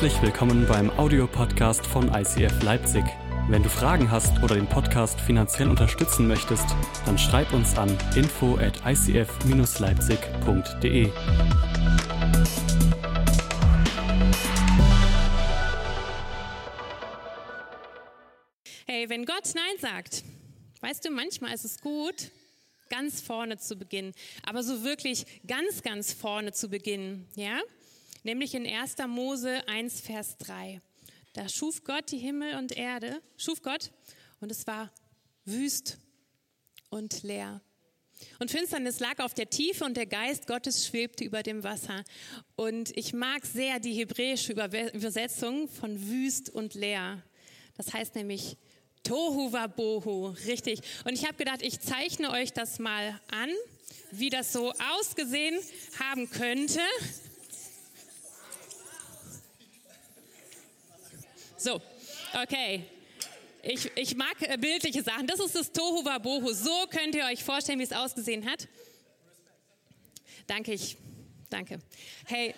Herzlich willkommen beim Audiopodcast von ICF Leipzig. Wenn du Fragen hast oder den Podcast finanziell unterstützen möchtest, dann schreib uns an info at icf-leipzig.de. Hey, wenn Gott Nein sagt, weißt du, manchmal ist es gut, ganz vorne zu beginnen, aber so wirklich ganz, ganz vorne zu beginnen, ja? Nämlich in 1. Mose 1, Vers 3. Da schuf Gott die Himmel und Erde, schuf Gott, und es war wüst und leer. Und Finsternis lag auf der Tiefe und der Geist Gottes schwebte über dem Wasser. Und ich mag sehr die hebräische Übersetzung von wüst und leer. Das heißt nämlich Tohu Wabohu, richtig. Und ich habe gedacht, ich zeichne euch das mal an, wie das so ausgesehen haben könnte. So, okay. Ich, ich mag äh, bildliche Sachen. Das ist das Tohu Wabohu. So könnt ihr euch vorstellen, wie es ausgesehen hat. Danke, ich. Danke. Hey,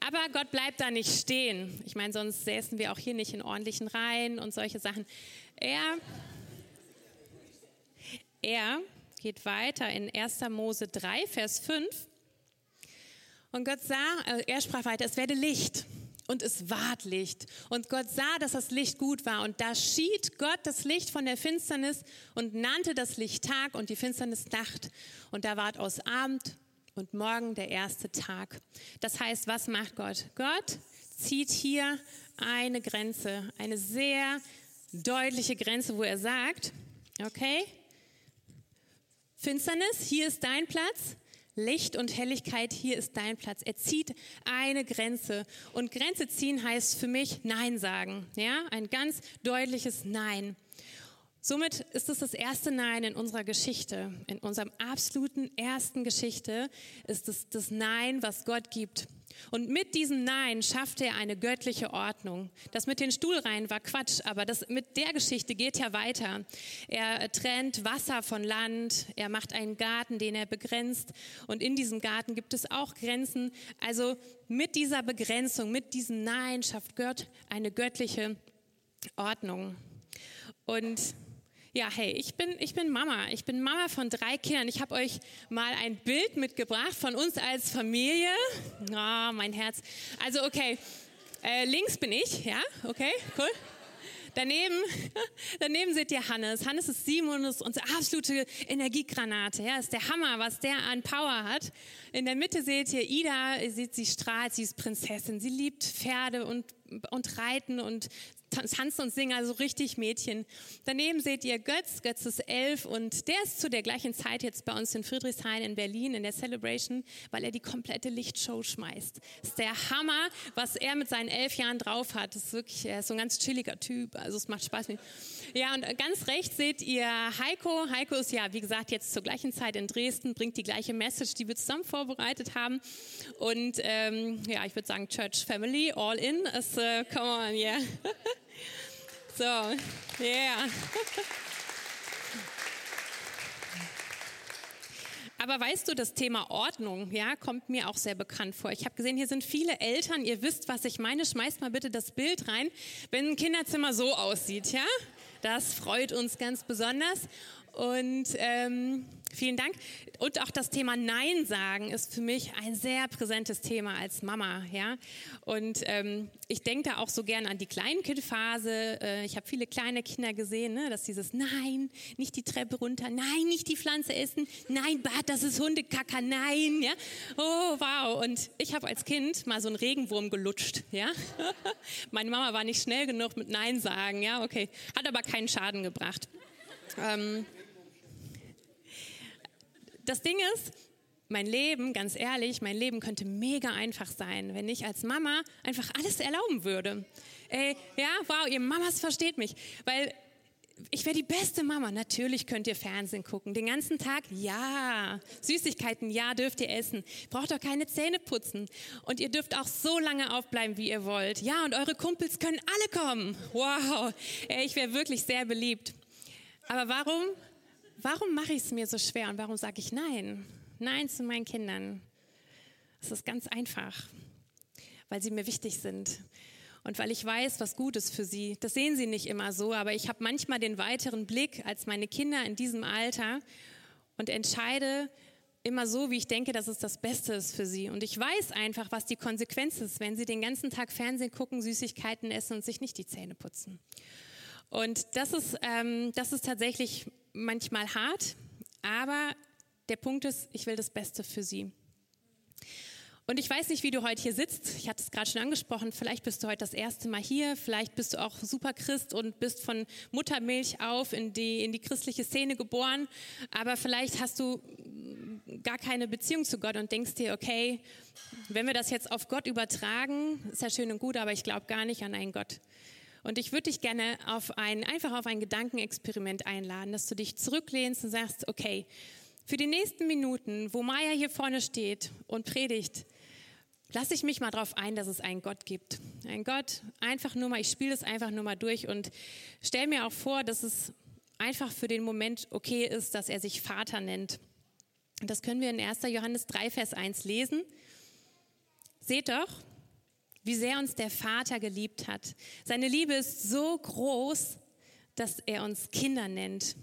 aber Gott bleibt da nicht stehen. Ich meine, sonst säßen wir auch hier nicht in ordentlichen Reihen und solche Sachen. Er, er geht weiter in 1. Mose 3, Vers 5. Und Gott sah, äh, er sprach weiter, es werde Licht und es ward Licht. Und Gott sah, dass das Licht gut war. Und da schied Gott das Licht von der Finsternis und nannte das Licht Tag und die Finsternis Nacht. Und da ward aus Abend und Morgen der erste Tag. Das heißt, was macht Gott? Gott zieht hier eine Grenze, eine sehr deutliche Grenze, wo er sagt, okay, Finsternis, hier ist dein Platz, Licht und Helligkeit, hier ist dein Platz. Er zieht eine Grenze. Und Grenze ziehen heißt für mich Nein sagen. Ja, ein ganz deutliches Nein. Somit ist es das erste Nein in unserer Geschichte. In unserem absoluten ersten Geschichte ist es das Nein, was Gott gibt. Und mit diesem Nein schafft er eine göttliche Ordnung. Das mit den Stuhlreihen war Quatsch, aber das mit der Geschichte geht ja weiter. Er trennt Wasser von Land, er macht einen Garten, den er begrenzt. Und in diesem Garten gibt es auch Grenzen. Also mit dieser Begrenzung, mit diesem Nein schafft Gott eine göttliche Ordnung. Und ja, hey, ich bin, ich bin Mama. Ich bin Mama von drei Kindern. Ich habe euch mal ein Bild mitgebracht von uns als Familie. Oh, mein Herz. Also, okay, äh, links bin ich, ja, okay, cool. Daneben, daneben seht ihr Hannes. Hannes ist Simon, ist unsere absolute Energiegranate. Ja, ist der Hammer, was der an Power hat. In der Mitte seht ihr Ida, ihr seht, sie strahlt, sie ist Prinzessin. Sie liebt Pferde und, und Reiten und tanzen und singen, also richtig Mädchen. Daneben seht ihr Götz, Götz ist elf und der ist zu der gleichen Zeit jetzt bei uns in Friedrichshain in Berlin in der Celebration, weil er die komplette Lichtshow schmeißt. Ist der Hammer, was er mit seinen elf Jahren drauf hat. Ist wirklich, er ist so ein ganz chilliger Typ, also es macht Spaß. Ja, und ganz rechts seht ihr Heiko. Heiko ist ja, wie gesagt, jetzt zur gleichen Zeit in Dresden, bringt die gleiche Message, die wir zusammen vorbereitet haben. Und ähm, ja, ich würde sagen, Church Family, all in. Es, uh, come on, yeah. so, yeah. Aber weißt du, das Thema Ordnung, ja, kommt mir auch sehr bekannt vor. Ich habe gesehen, hier sind viele Eltern. Ihr wisst, was ich meine. Schmeißt mal bitte das Bild rein, wenn ein Kinderzimmer so aussieht, ja. Das freut uns ganz besonders. Und ähm, vielen Dank. Und auch das Thema Nein sagen ist für mich ein sehr präsentes Thema als Mama. Ja? Und ähm, ich denke da auch so gern an die Kleinkindphase. Äh, ich habe viele kleine Kinder gesehen, ne? dass dieses Nein, nicht die Treppe runter, nein, nicht die Pflanze essen, nein, Bad, das ist Hundekacker, nein. Ja? Oh, wow. Und ich habe als Kind mal so einen Regenwurm gelutscht. Ja? Meine Mama war nicht schnell genug mit Nein sagen. Ja, okay. Hat aber keinen Schaden gebracht. Ähm, das Ding ist, mein Leben, ganz ehrlich, mein Leben könnte mega einfach sein, wenn ich als Mama einfach alles erlauben würde. Ey, ja, wow, ihr Mamas versteht mich, weil ich wäre die beste Mama. Natürlich könnt ihr Fernsehen gucken. Den ganzen Tag, ja. Süßigkeiten, ja, dürft ihr essen. Braucht auch keine Zähne putzen. Und ihr dürft auch so lange aufbleiben, wie ihr wollt. Ja, und eure Kumpels können alle kommen. Wow. Ey, ich wäre wirklich sehr beliebt. Aber warum warum mache ich es mir so schwer und warum sage ich Nein? Nein zu meinen Kindern. Es ist ganz einfach. weil sie mir wichtig sind und weil ich weiß, was gut ist für sie. Das sehen sie nicht immer so, aber ich habe manchmal den weiteren Blick als meine Kinder in diesem Alter und entscheide immer so, wie ich denke, dass es das Beste ist für sie. Und ich weiß einfach, was die Konsequenz ist, wenn sie den ganzen Tag Fernsehen gucken, Süßigkeiten essen und sich nicht die Zähne putzen. Und das ist, ähm, das ist tatsächlich manchmal hart, aber der Punkt ist, ich will das Beste für sie. Und ich weiß nicht, wie du heute hier sitzt. Ich hatte es gerade schon angesprochen. Vielleicht bist du heute das erste Mal hier. Vielleicht bist du auch super Christ und bist von Muttermilch auf in die, in die christliche Szene geboren. Aber vielleicht hast du gar keine Beziehung zu Gott und denkst dir, okay, wenn wir das jetzt auf Gott übertragen, ist ja schön und gut, aber ich glaube gar nicht an einen Gott. Und ich würde dich gerne auf ein, einfach auf ein Gedankenexperiment einladen, dass du dich zurücklehnst und sagst, okay, für die nächsten Minuten, wo Maya hier vorne steht und predigt, lasse ich mich mal darauf ein, dass es einen Gott gibt. Ein Gott, einfach nur mal, ich spiele es einfach nur mal durch und stelle mir auch vor, dass es einfach für den Moment okay ist, dass er sich Vater nennt. Und das können wir in 1. Johannes 3, Vers 1 lesen. Seht doch, wie sehr uns der Vater geliebt hat. Seine Liebe ist so groß, dass er uns Kinder nennt.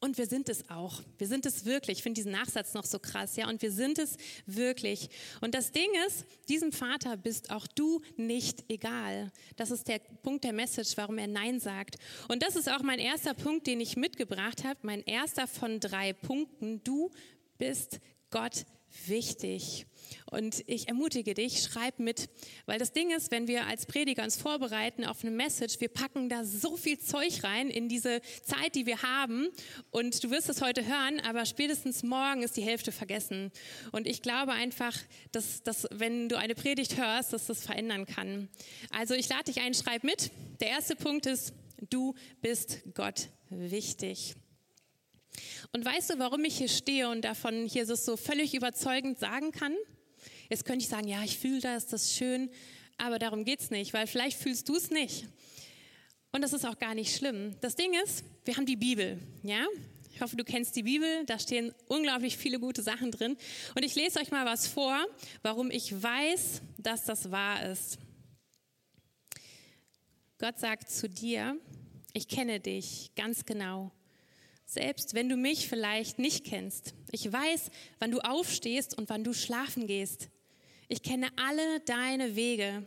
Und wir sind es auch. Wir sind es wirklich. Ich finde diesen Nachsatz noch so krass, ja. Und wir sind es wirklich. Und das Ding ist, diesem Vater bist auch du nicht egal. Das ist der Punkt der Message, warum er Nein sagt. Und das ist auch mein erster Punkt, den ich mitgebracht habe. Mein erster von drei Punkten. Du bist Gott wichtig. Und ich ermutige dich, schreib mit, weil das Ding ist, wenn wir als Prediger uns vorbereiten auf eine Message, wir packen da so viel Zeug rein in diese Zeit, die wir haben. Und du wirst es heute hören, aber spätestens morgen ist die Hälfte vergessen. Und ich glaube einfach, dass, dass wenn du eine Predigt hörst, dass das verändern kann. Also ich lade dich ein, schreib mit. Der erste Punkt ist, du bist Gott wichtig. Und weißt du, warum ich hier stehe und davon hier so völlig überzeugend sagen kann? Jetzt könnte ich sagen, ja, ich fühle das, das ist schön, aber darum geht es nicht, weil vielleicht fühlst du es nicht. Und das ist auch gar nicht schlimm. Das Ding ist, wir haben die Bibel, ja? Ich hoffe, du kennst die Bibel, da stehen unglaublich viele gute Sachen drin. Und ich lese euch mal was vor, warum ich weiß, dass das wahr ist. Gott sagt zu dir, ich kenne dich ganz genau. Selbst wenn du mich vielleicht nicht kennst. Ich weiß, wann du aufstehst und wann du schlafen gehst. Ich kenne alle deine Wege.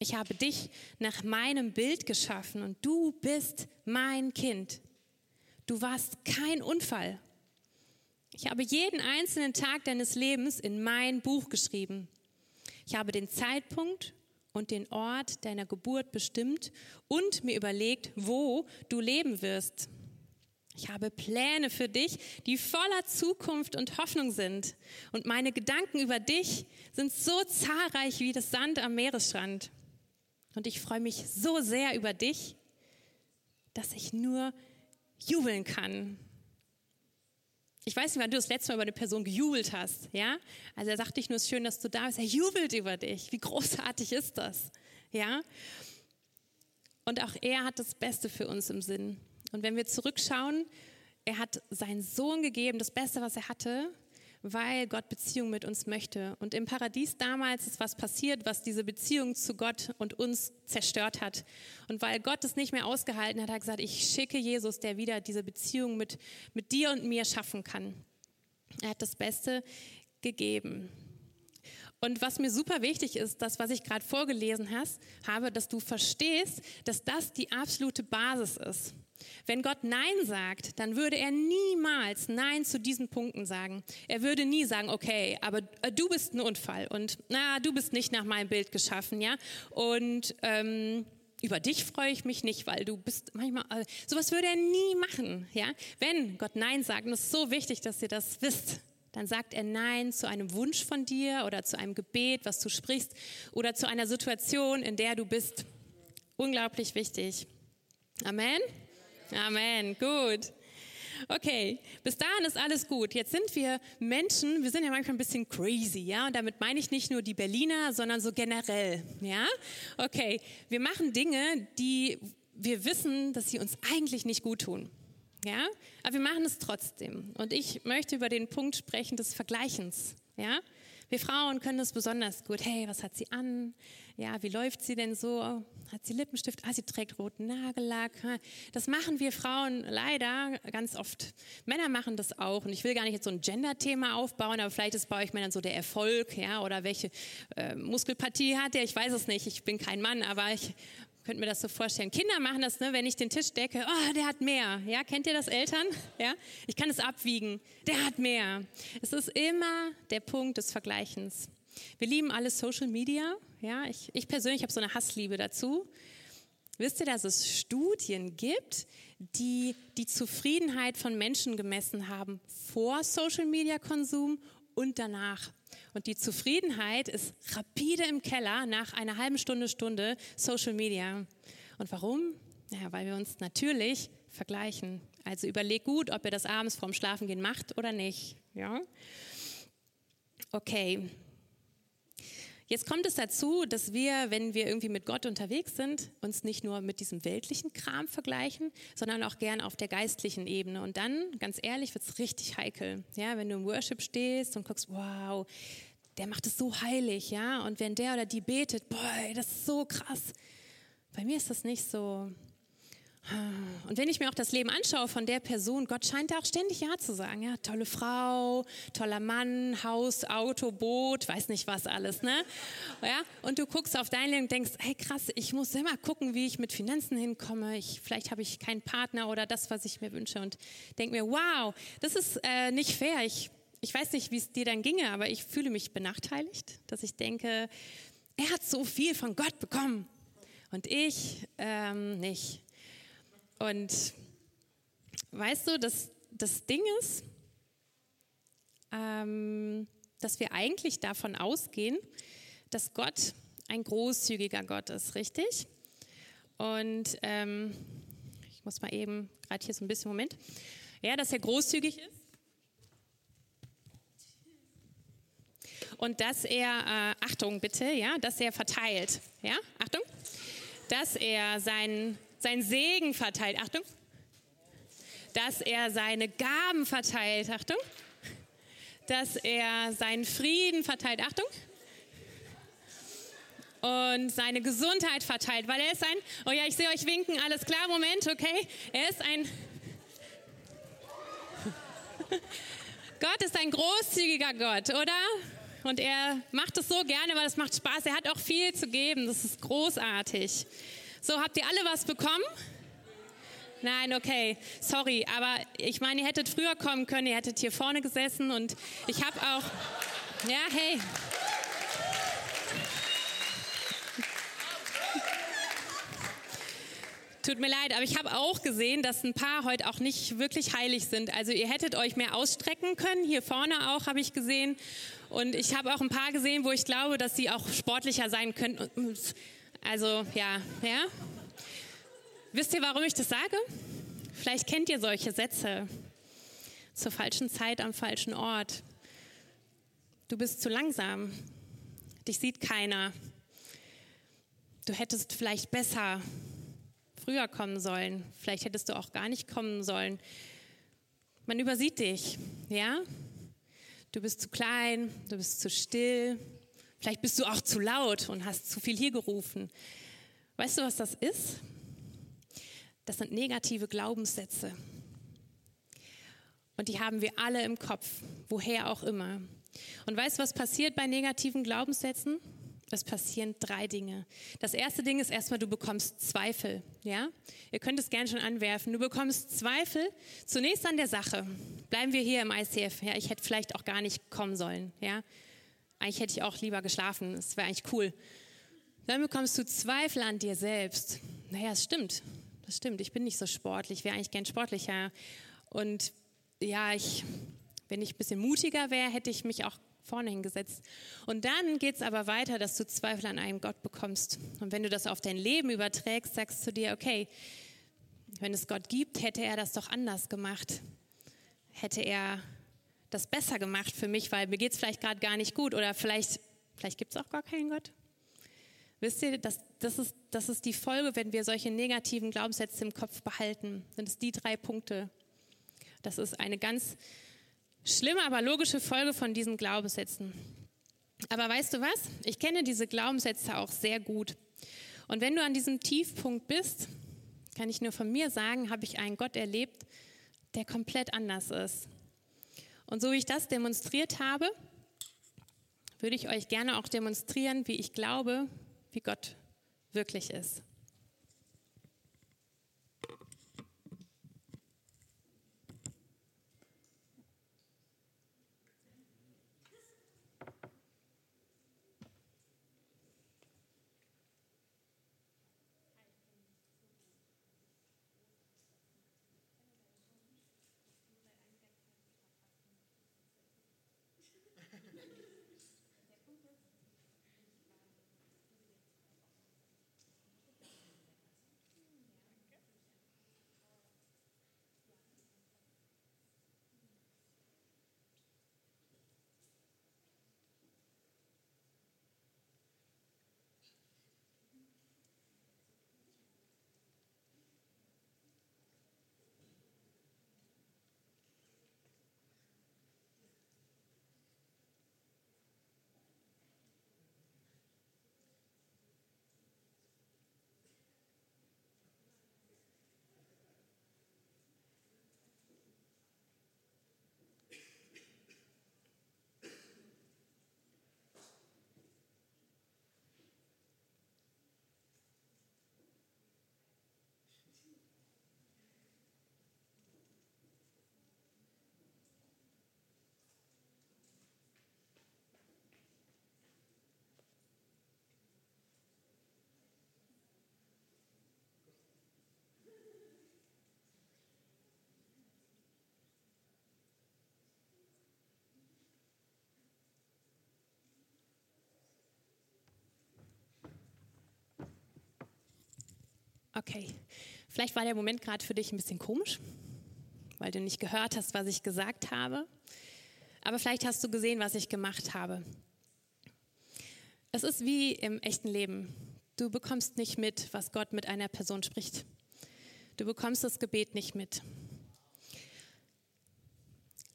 Ich habe dich nach meinem Bild geschaffen und du bist mein Kind. Du warst kein Unfall. Ich habe jeden einzelnen Tag deines Lebens in mein Buch geschrieben. Ich habe den Zeitpunkt und den Ort deiner Geburt bestimmt und mir überlegt, wo du leben wirst. Ich habe Pläne für dich, die voller Zukunft und Hoffnung sind. Und meine Gedanken über dich sind so zahlreich wie das Sand am Meeresstrand. Und ich freue mich so sehr über dich, dass ich nur jubeln kann. Ich weiß nicht, wann du das letzte Mal über eine Person gejubelt hast, ja? Also er sagt nicht nur, es ist schön, dass du da bist, er jubelt über dich. Wie großartig ist das, ja? Und auch er hat das Beste für uns im Sinn. Und wenn wir zurückschauen, er hat seinen Sohn gegeben, das Beste, was er hatte, weil Gott Beziehung mit uns möchte. Und im Paradies damals ist was passiert, was diese Beziehung zu Gott und uns zerstört hat. Und weil Gott es nicht mehr ausgehalten hat, hat er gesagt, ich schicke Jesus, der wieder diese Beziehung mit, mit dir und mir schaffen kann. Er hat das Beste gegeben. Und was mir super wichtig ist, das, was ich gerade vorgelesen hast, habe, dass du verstehst, dass das die absolute Basis ist. Wenn Gott Nein sagt, dann würde er niemals Nein zu diesen Punkten sagen. Er würde nie sagen, okay, aber äh, du bist ein Unfall und na, du bist nicht nach meinem Bild geschaffen, ja. Und ähm, über dich freue ich mich nicht, weil du bist manchmal, äh, sowas würde er nie machen, ja. Wenn Gott Nein sagt, und es ist so wichtig, dass ihr das wisst, dann sagt er Nein zu einem Wunsch von dir oder zu einem Gebet, was du sprichst, oder zu einer Situation, in der du bist. Unglaublich wichtig. Amen. Amen, gut. Okay, bis dahin ist alles gut. Jetzt sind wir Menschen, wir sind ja manchmal ein bisschen crazy, ja, und damit meine ich nicht nur die Berliner, sondern so generell, ja. Okay, wir machen Dinge, die wir wissen, dass sie uns eigentlich nicht gut tun, ja, aber wir machen es trotzdem. Und ich möchte über den Punkt sprechen des Vergleichens, ja. Wir Frauen können das besonders gut. Hey, was hat sie an? Ja, wie läuft sie denn so? Hat sie Lippenstift? Ah, sie trägt roten Nagellack. Das machen wir Frauen leider ganz oft. Männer machen das auch. Und ich will gar nicht jetzt so ein Gender-Thema aufbauen, aber vielleicht ist bei euch Männern so der Erfolg, ja, oder welche äh, Muskelpartie hat der? Ich weiß es nicht. Ich bin kein Mann, aber ich könnte mir das so vorstellen. Kinder machen das, ne, wenn ich den Tisch decke, oh, der hat mehr. Ja, kennt ihr das Eltern? Ja, ich kann es abwiegen. Der hat mehr. Es ist immer der Punkt des Vergleichens. Wir lieben alle Social Media. Ja, ich, ich persönlich habe so eine Hassliebe dazu. Wisst ihr, dass es Studien gibt, die die Zufriedenheit von Menschen gemessen haben vor Social Media Konsum und danach? Und die Zufriedenheit ist rapide im Keller nach einer halben Stunde, Stunde Social Media. Und warum? Ja, weil wir uns natürlich vergleichen. Also überleg gut, ob ihr das abends vorm Schlafengehen macht oder nicht. Ja? Okay, Jetzt kommt es dazu, dass wir, wenn wir irgendwie mit Gott unterwegs sind, uns nicht nur mit diesem weltlichen Kram vergleichen, sondern auch gern auf der geistlichen Ebene. Und dann, ganz ehrlich, wird es richtig heikel. Ja, wenn du im Worship stehst und guckst, wow, der macht es so heilig, ja. Und wenn der oder die betet, boah, das ist so krass. Bei mir ist das nicht so. Und wenn ich mir auch das Leben anschaue von der Person, Gott scheint da auch ständig Ja zu sagen. Ja, tolle Frau, toller Mann, Haus, Auto, Boot, weiß nicht was alles, ne? Ja, und du guckst auf dein Leben und denkst, hey krass, ich muss immer gucken, wie ich mit Finanzen hinkomme. Ich, vielleicht habe ich keinen Partner oder das, was ich mir wünsche und denk mir, wow, das ist äh, nicht fair. Ich, ich weiß nicht, wie es dir dann ginge, aber ich fühle mich benachteiligt, dass ich denke, er hat so viel von Gott bekommen und ich ähm, nicht. Und weißt du, das, das Ding ist, ähm, dass wir eigentlich davon ausgehen, dass Gott ein großzügiger Gott ist, richtig? Und ähm, ich muss mal eben, gerade hier so ein bisschen, Moment. Ja, dass er großzügig ist. Und dass er, äh, Achtung bitte, ja, dass er verteilt. Ja, Achtung. Dass er seinen sein Segen verteilt. Achtung. Dass er seine Gaben verteilt. Achtung. Dass er seinen Frieden verteilt. Achtung. Und seine Gesundheit verteilt, weil er ist ein, oh ja, ich sehe euch winken, alles klar, Moment, okay. Er ist ein, Gott ist ein großzügiger Gott, oder? Und er macht es so gerne, weil es macht Spaß. Er hat auch viel zu geben. Das ist großartig. So, habt ihr alle was bekommen? Nein, okay, sorry, aber ich meine, ihr hättet früher kommen können, ihr hättet hier vorne gesessen und ich habe auch, ja, hey. Tut mir leid, aber ich habe auch gesehen, dass ein paar heute auch nicht wirklich heilig sind. Also ihr hättet euch mehr ausstrecken können. Hier vorne auch habe ich gesehen. Und ich habe auch ein paar gesehen, wo ich glaube, dass sie auch sportlicher sein könnten. Also ja, ja. Wisst ihr, warum ich das sage? Vielleicht kennt ihr solche Sätze. Zur falschen Zeit am falschen Ort. Du bist zu langsam. Dich sieht keiner. Du hättest vielleicht besser früher kommen sollen. Vielleicht hättest du auch gar nicht kommen sollen. Man übersieht dich, ja? Du bist zu klein, du bist zu still, Vielleicht bist du auch zu laut und hast zu viel hier gerufen. Weißt du, was das ist? Das sind negative Glaubenssätze. Und die haben wir alle im Kopf, woher auch immer. Und weißt du, was passiert bei negativen Glaubenssätzen? Es passieren drei Dinge. Das erste Ding ist erstmal, du bekommst Zweifel. Ja? Ihr könnt es gerne schon anwerfen. Du bekommst Zweifel zunächst an der Sache. Bleiben wir hier im ICF. Ja, ich hätte vielleicht auch gar nicht kommen sollen. Ja? Eigentlich hätte ich auch lieber geschlafen, das wäre eigentlich cool. Dann bekommst du Zweifel an dir selbst. Naja, es stimmt, das stimmt, ich bin nicht so sportlich, wäre eigentlich gern sportlicher. Und ja, ich, wenn ich ein bisschen mutiger wäre, hätte ich mich auch vorne hingesetzt. Und dann geht es aber weiter, dass du Zweifel an einem Gott bekommst. Und wenn du das auf dein Leben überträgst, sagst du dir, okay, wenn es Gott gibt, hätte er das doch anders gemacht. Hätte er das besser gemacht für mich, weil mir geht es vielleicht gerade gar nicht gut oder vielleicht, vielleicht gibt es auch gar keinen Gott. Wisst ihr, das, das, ist, das ist die Folge, wenn wir solche negativen Glaubenssätze im Kopf behalten. Sind es die drei Punkte. Das ist eine ganz schlimme, aber logische Folge von diesen Glaubenssätzen. Aber weißt du was? Ich kenne diese Glaubenssätze auch sehr gut. Und wenn du an diesem Tiefpunkt bist, kann ich nur von mir sagen, habe ich einen Gott erlebt, der komplett anders ist. Und so wie ich das demonstriert habe, würde ich euch gerne auch demonstrieren, wie ich glaube, wie Gott wirklich ist. Okay, vielleicht war der Moment gerade für dich ein bisschen komisch, weil du nicht gehört hast, was ich gesagt habe. Aber vielleicht hast du gesehen, was ich gemacht habe. Es ist wie im echten Leben. Du bekommst nicht mit, was Gott mit einer Person spricht. Du bekommst das Gebet nicht mit.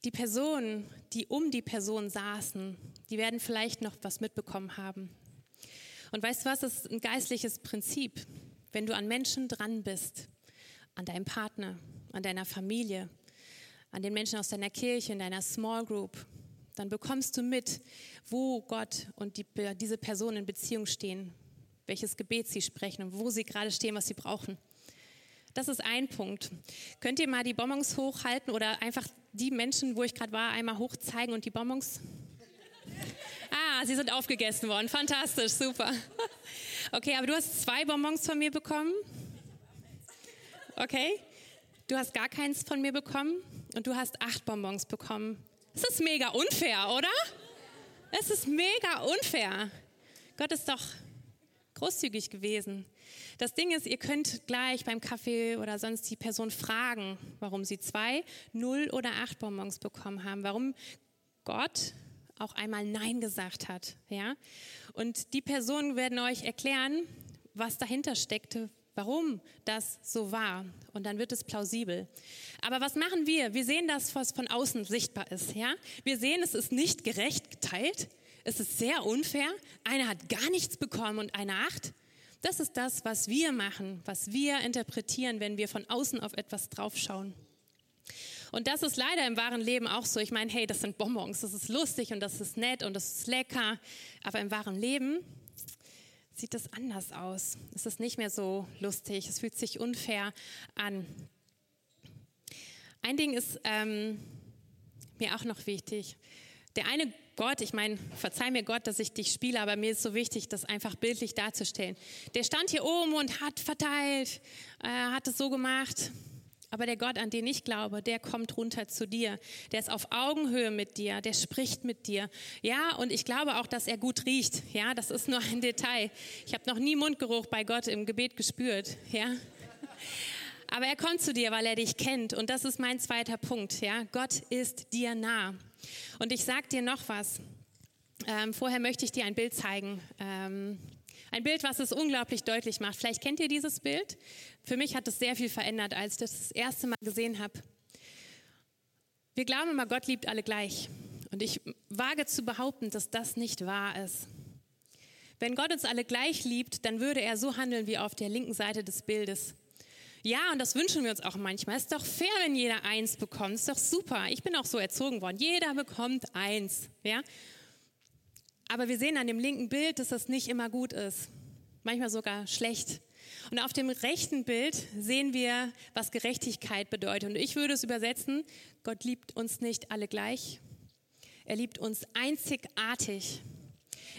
Die Personen, die um die Person saßen, die werden vielleicht noch was mitbekommen haben. Und weißt du was, das ist ein geistliches Prinzip. Wenn du an Menschen dran bist, an deinem Partner, an deiner Familie, an den Menschen aus deiner Kirche, in deiner Small Group, dann bekommst du mit, wo Gott und die, diese Personen in Beziehung stehen, welches Gebet sie sprechen und wo sie gerade stehen, was sie brauchen. Das ist ein Punkt. Könnt ihr mal die Bonbons hochhalten oder einfach die Menschen, wo ich gerade war, einmal hochzeigen und die Bonbons? Ah, sie sind aufgegessen worden. Fantastisch, super. Okay, aber du hast zwei Bonbons von mir bekommen. Okay. Du hast gar keins von mir bekommen und du hast acht Bonbons bekommen. Das ist mega unfair, oder? Es ist mega unfair. Gott ist doch großzügig gewesen. Das Ding ist, ihr könnt gleich beim Kaffee oder sonst die Person fragen, warum sie zwei, null oder acht Bonbons bekommen haben. Warum Gott auch einmal Nein gesagt hat. Ja? Und die Personen werden euch erklären, was dahinter steckte, warum das so war. Und dann wird es plausibel. Aber was machen wir? Wir sehen das, was von außen sichtbar ist. Ja? Wir sehen, es ist nicht gerecht geteilt. Es ist sehr unfair. Einer hat gar nichts bekommen und einer acht. Das ist das, was wir machen, was wir interpretieren, wenn wir von außen auf etwas draufschauen. Und das ist leider im wahren Leben auch so. Ich meine, hey, das sind Bonbons, das ist lustig und das ist nett und das ist lecker. Aber im wahren Leben sieht das anders aus. Es ist nicht mehr so lustig, es fühlt sich unfair an. Ein Ding ist ähm, mir auch noch wichtig. Der eine Gott, ich meine, verzeih mir Gott, dass ich dich spiele, aber mir ist so wichtig, das einfach bildlich darzustellen. Der stand hier oben und hat verteilt, äh, hat es so gemacht. Aber der Gott, an den ich glaube, der kommt runter zu dir. Der ist auf Augenhöhe mit dir, der spricht mit dir. Ja, und ich glaube auch, dass er gut riecht. Ja, das ist nur ein Detail. Ich habe noch nie Mundgeruch bei Gott im Gebet gespürt. Ja. Aber er kommt zu dir, weil er dich kennt. Und das ist mein zweiter Punkt. Ja, Gott ist dir nah. Und ich sag dir noch was. Ähm, vorher möchte ich dir ein Bild zeigen. Ähm, ein Bild, was es unglaublich deutlich macht. Vielleicht kennt ihr dieses Bild. Für mich hat es sehr viel verändert, als ich das das erste Mal gesehen habe. Wir glauben immer, Gott liebt alle gleich. Und ich wage zu behaupten, dass das nicht wahr ist. Wenn Gott uns alle gleich liebt, dann würde er so handeln wie auf der linken Seite des Bildes. Ja, und das wünschen wir uns auch manchmal. Ist doch fair, wenn jeder eins bekommt. Ist doch super. Ich bin auch so erzogen worden. Jeder bekommt eins. Ja? Aber wir sehen an dem linken Bild, dass das nicht immer gut ist. Manchmal sogar schlecht. Und auf dem rechten Bild sehen wir, was Gerechtigkeit bedeutet. Und ich würde es übersetzen, Gott liebt uns nicht alle gleich. Er liebt uns einzigartig.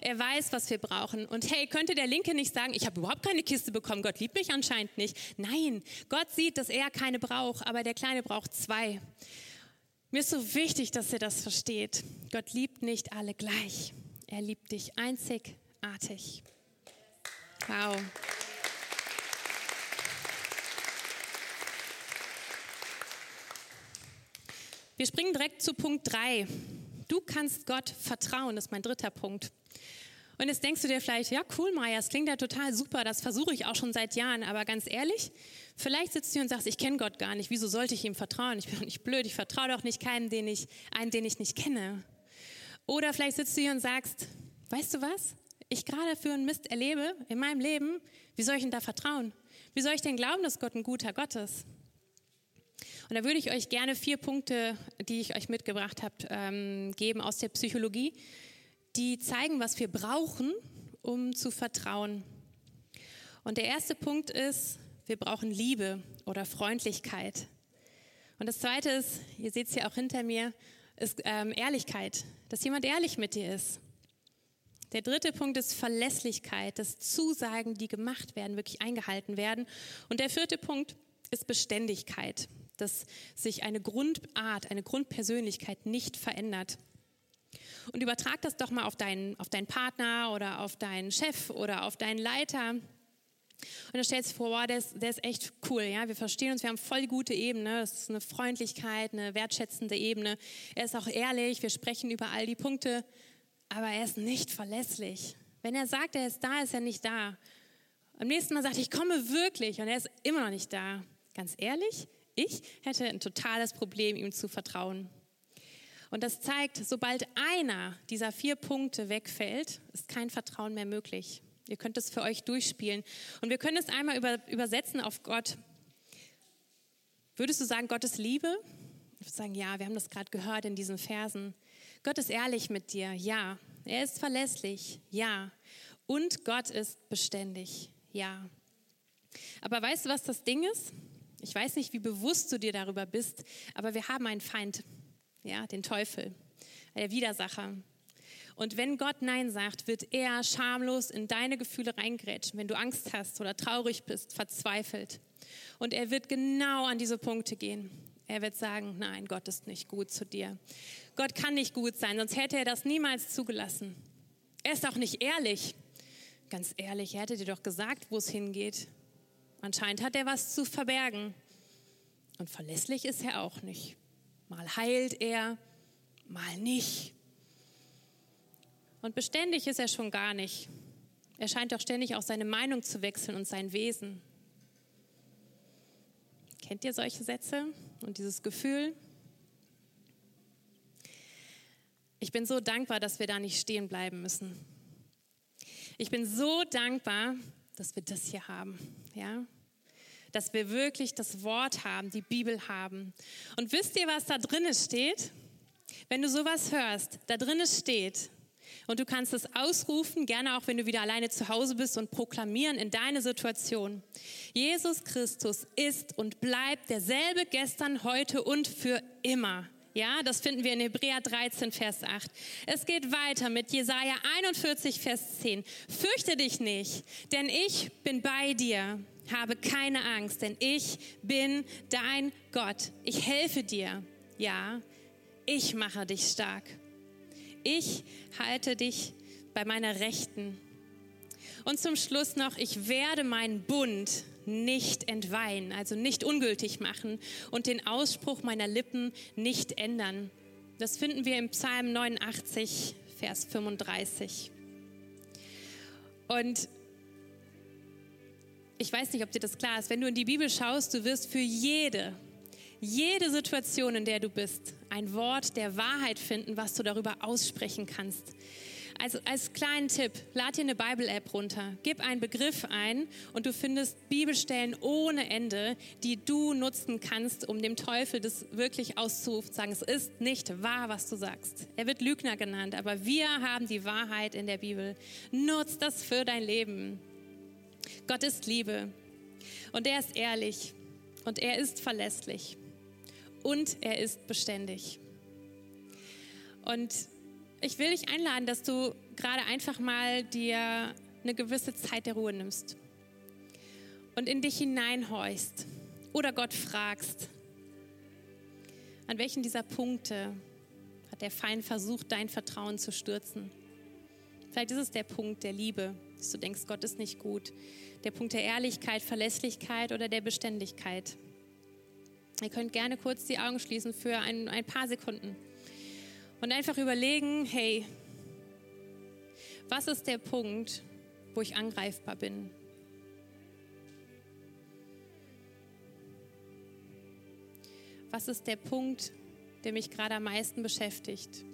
Er weiß, was wir brauchen. Und hey, könnte der Linke nicht sagen, ich habe überhaupt keine Kiste bekommen, Gott liebt mich anscheinend nicht. Nein, Gott sieht, dass er keine braucht, aber der Kleine braucht zwei. Mir ist so wichtig, dass ihr das versteht. Gott liebt nicht alle gleich. Er liebt dich einzigartig. Wow. Wir springen direkt zu Punkt 3. Du kannst Gott vertrauen, das ist mein dritter Punkt. Und jetzt denkst du dir vielleicht, ja cool, Maya, das klingt ja total super, das versuche ich auch schon seit Jahren, aber ganz ehrlich, vielleicht sitzt du und sagst, ich kenne Gott gar nicht, wieso sollte ich ihm vertrauen? Ich bin doch nicht blöd, ich vertraue doch nicht keinem, den ich, einen, den ich nicht kenne. Oder vielleicht sitzt du hier und sagst, weißt du was? Ich gerade für einen Mist erlebe in meinem Leben, wie soll ich denn da vertrauen? Wie soll ich denn glauben, dass Gott ein guter Gott ist? Und da würde ich euch gerne vier Punkte, die ich euch mitgebracht habe, ähm, geben aus der Psychologie, die zeigen, was wir brauchen, um zu vertrauen. Und der erste Punkt ist, wir brauchen Liebe oder Freundlichkeit. Und das zweite ist, ihr seht es ja auch hinter mir, ist ähm, Ehrlichkeit, dass jemand ehrlich mit dir ist. Der dritte Punkt ist Verlässlichkeit, dass Zusagen, die gemacht werden, wirklich eingehalten werden. Und der vierte Punkt ist Beständigkeit, dass sich eine Grundart, eine Grundpersönlichkeit nicht verändert. Und übertrag das doch mal auf deinen, auf deinen Partner oder auf deinen Chef oder auf deinen Leiter. Und dann stellst du vor, wow, der ist, der ist echt cool, ja. Wir verstehen uns, wir haben voll gute Ebene. Das ist eine Freundlichkeit, eine wertschätzende Ebene. Er ist auch ehrlich, wir sprechen über all die Punkte, aber er ist nicht verlässlich. Wenn er sagt, er ist da, ist er nicht da. Am nächsten Mal sagt er, ich komme wirklich und er ist immer noch nicht da. Ganz ehrlich, ich hätte ein totales Problem, ihm zu vertrauen. Und das zeigt, sobald einer dieser vier Punkte wegfällt, ist kein Vertrauen mehr möglich. Ihr könnt es für euch durchspielen. Und wir können es einmal über, übersetzen auf Gott. Würdest du sagen, Gott ist Liebe? Ich würde sagen, ja, wir haben das gerade gehört in diesen Versen. Gott ist ehrlich mit dir, ja. Er ist verlässlich, ja. Und Gott ist beständig, ja. Aber weißt du, was das Ding ist? Ich weiß nicht, wie bewusst du dir darüber bist, aber wir haben einen Feind, ja, den Teufel, der Widersacher. Und wenn Gott Nein sagt, wird er schamlos in deine Gefühle reingrätschen, wenn du Angst hast oder traurig bist, verzweifelt. Und er wird genau an diese Punkte gehen. Er wird sagen, nein, Gott ist nicht gut zu dir. Gott kann nicht gut sein, sonst hätte er das niemals zugelassen. Er ist auch nicht ehrlich. Ganz ehrlich, er hätte dir doch gesagt, wo es hingeht. Anscheinend hat er was zu verbergen. Und verlässlich ist er auch nicht. Mal heilt er, mal nicht. Und beständig ist er schon gar nicht. Er scheint doch ständig auch seine Meinung zu wechseln und sein Wesen. Kennt ihr solche Sätze und dieses Gefühl? Ich bin so dankbar, dass wir da nicht stehen bleiben müssen. Ich bin so dankbar, dass wir das hier haben, ja? Dass wir wirklich das Wort haben, die Bibel haben. Und wisst ihr, was da drinnen steht? Wenn du sowas hörst, da drinnen steht, und du kannst es ausrufen, gerne auch wenn du wieder alleine zu Hause bist und proklamieren in deine Situation. Jesus Christus ist und bleibt derselbe gestern, heute und für immer. Ja, das finden wir in Hebräer 13, Vers 8. Es geht weiter mit Jesaja 41, Vers 10. Fürchte dich nicht, denn ich bin bei dir. Habe keine Angst, denn ich bin dein Gott. Ich helfe dir. Ja, ich mache dich stark. Ich halte dich bei meiner Rechten. Und zum Schluss noch, ich werde meinen Bund nicht entweihen, also nicht ungültig machen und den Ausspruch meiner Lippen nicht ändern. Das finden wir im Psalm 89, Vers 35. Und ich weiß nicht, ob dir das klar ist, wenn du in die Bibel schaust, du wirst für jede, jede Situation, in der du bist, ein Wort der Wahrheit finden, was du darüber aussprechen kannst. Also als kleinen Tipp, lad dir eine Bible-App runter, gib einen Begriff ein und du findest Bibelstellen ohne Ende, die du nutzen kannst, um dem Teufel das wirklich auszusagen. Es ist nicht wahr, was du sagst. Er wird Lügner genannt, aber wir haben die Wahrheit in der Bibel. Nutz das für dein Leben. Gott ist Liebe und er ist ehrlich und er ist verlässlich und er ist beständig. Und ich will dich einladen, dass du gerade einfach mal dir eine gewisse Zeit der Ruhe nimmst und in dich hineinhorchst oder Gott fragst, an welchen dieser Punkte hat der Feind versucht, dein Vertrauen zu stürzen. Vielleicht ist es der Punkt der Liebe, dass du denkst, Gott ist nicht gut. Der Punkt der Ehrlichkeit, Verlässlichkeit oder der Beständigkeit. Ihr könnt gerne kurz die Augen schließen für ein, ein paar Sekunden und einfach überlegen, hey, was ist der Punkt, wo ich angreifbar bin? Was ist der Punkt, der mich gerade am meisten beschäftigt?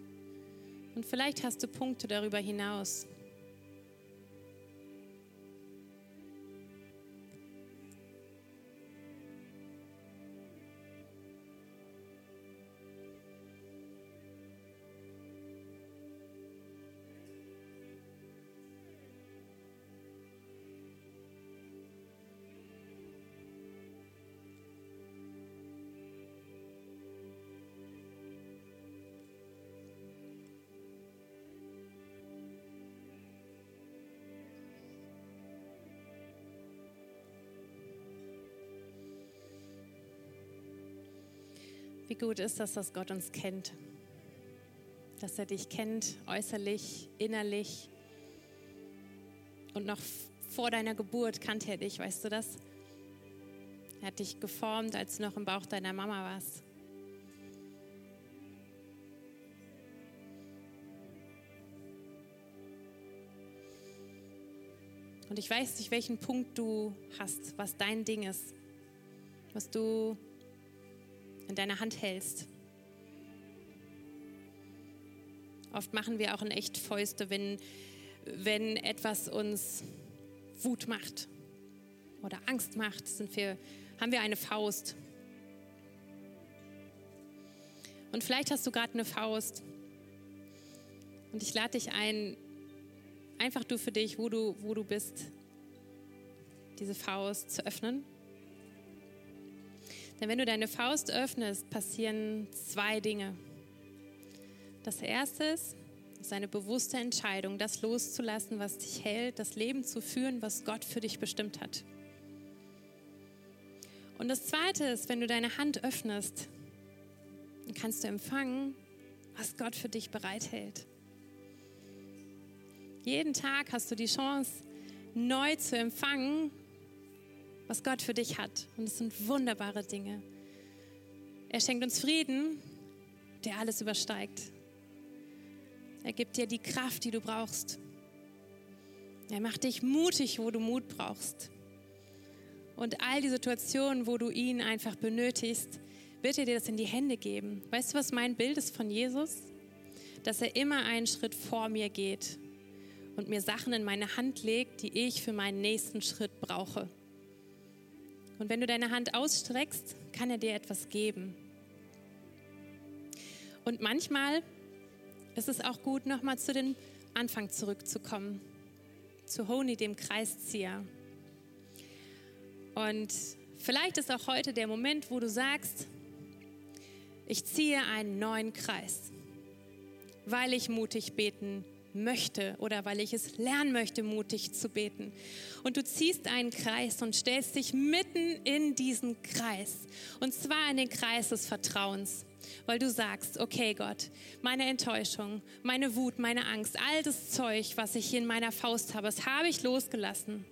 Und vielleicht hast du Punkte darüber hinaus. Wie gut ist das, dass Gott uns kennt. Dass er dich kennt, äußerlich, innerlich. Und noch vor deiner Geburt kannte er dich, weißt du das? Er hat dich geformt, als du noch im Bauch deiner Mama warst. Und ich weiß nicht, welchen Punkt du hast, was dein Ding ist, was du in deiner Hand hältst. Oft machen wir auch in echt Fäuste, wenn, wenn etwas uns Wut macht oder Angst macht, sind wir, haben wir eine Faust. Und vielleicht hast du gerade eine Faust. Und ich lade dich ein, einfach du für dich, wo du, wo du bist, diese Faust zu öffnen denn wenn du deine Faust öffnest, passieren zwei Dinge. Das erste ist, eine bewusste Entscheidung, das loszulassen, was dich hält, das Leben zu führen, was Gott für dich bestimmt hat. Und das zweite ist, wenn du deine Hand öffnest, dann kannst du empfangen, was Gott für dich bereithält. Jeden Tag hast du die Chance, neu zu empfangen, was Gott für dich hat. Und es sind wunderbare Dinge. Er schenkt uns Frieden, der alles übersteigt. Er gibt dir die Kraft, die du brauchst. Er macht dich mutig, wo du Mut brauchst. Und all die Situationen, wo du ihn einfach benötigst, wird er dir das in die Hände geben. Weißt du, was mein Bild ist von Jesus? Dass er immer einen Schritt vor mir geht und mir Sachen in meine Hand legt, die ich für meinen nächsten Schritt brauche. Und wenn du deine Hand ausstreckst, kann er dir etwas geben. Und manchmal ist es auch gut, nochmal zu dem Anfang zurückzukommen, zu Honi, dem Kreiszieher. Und vielleicht ist auch heute der Moment, wo du sagst, ich ziehe einen neuen Kreis, weil ich mutig beten möchte oder weil ich es lernen möchte, mutig zu beten. Und du ziehst einen Kreis und stellst dich mitten in diesen Kreis. Und zwar in den Kreis des Vertrauens. Weil du sagst, okay Gott, meine Enttäuschung, meine Wut, meine Angst, all das Zeug, was ich hier in meiner Faust habe, das habe ich losgelassen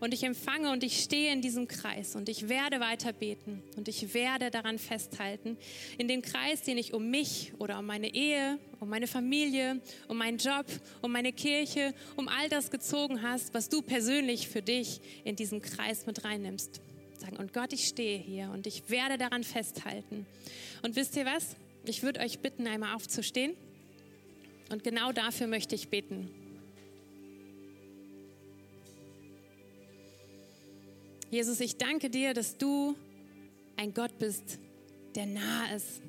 und ich empfange und ich stehe in diesem Kreis und ich werde weiter beten und ich werde daran festhalten, in dem Kreis, den ich um mich oder um meine Ehe, um meine Familie, um meinen Job, um meine Kirche, um all das gezogen hast, was du persönlich für dich in diesen Kreis mit reinnimmst. Sagen, und Gott, ich stehe hier und ich werde daran festhalten. Und wisst ihr was? Ich würde euch bitten, einmal aufzustehen. Und genau dafür möchte ich beten. Jesus, ich danke dir, dass du ein Gott bist, der nah ist.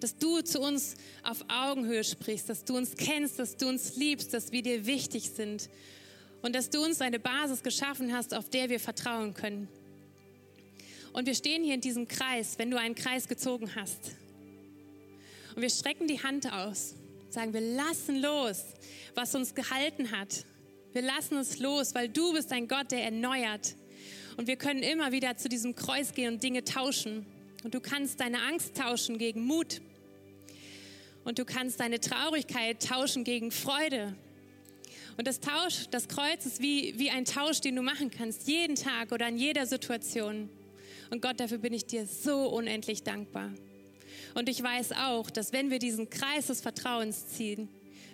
Dass du zu uns auf Augenhöhe sprichst, dass du uns kennst, dass du uns liebst, dass wir dir wichtig sind und dass du uns eine Basis geschaffen hast, auf der wir vertrauen können. Und wir stehen hier in diesem Kreis, wenn du einen Kreis gezogen hast. Und wir strecken die Hand aus, sagen, wir lassen los, was uns gehalten hat. Wir lassen es los, weil du bist ein Gott, der erneuert. Und wir können immer wieder zu diesem Kreuz gehen und Dinge tauschen. Und du kannst deine Angst tauschen gegen Mut. Und du kannst deine Traurigkeit tauschen gegen Freude. Und das Tausch, das Kreuz ist wie, wie ein Tausch, den du machen kannst, jeden Tag oder in jeder Situation. Und Gott, dafür bin ich dir so unendlich dankbar. Und ich weiß auch, dass wenn wir diesen Kreis des Vertrauens ziehen,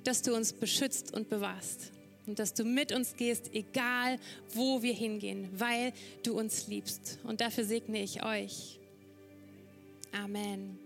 dass du uns beschützt und bewahrst. Und dass du mit uns gehst, egal wo wir hingehen, weil du uns liebst. Und dafür segne ich euch. Amen.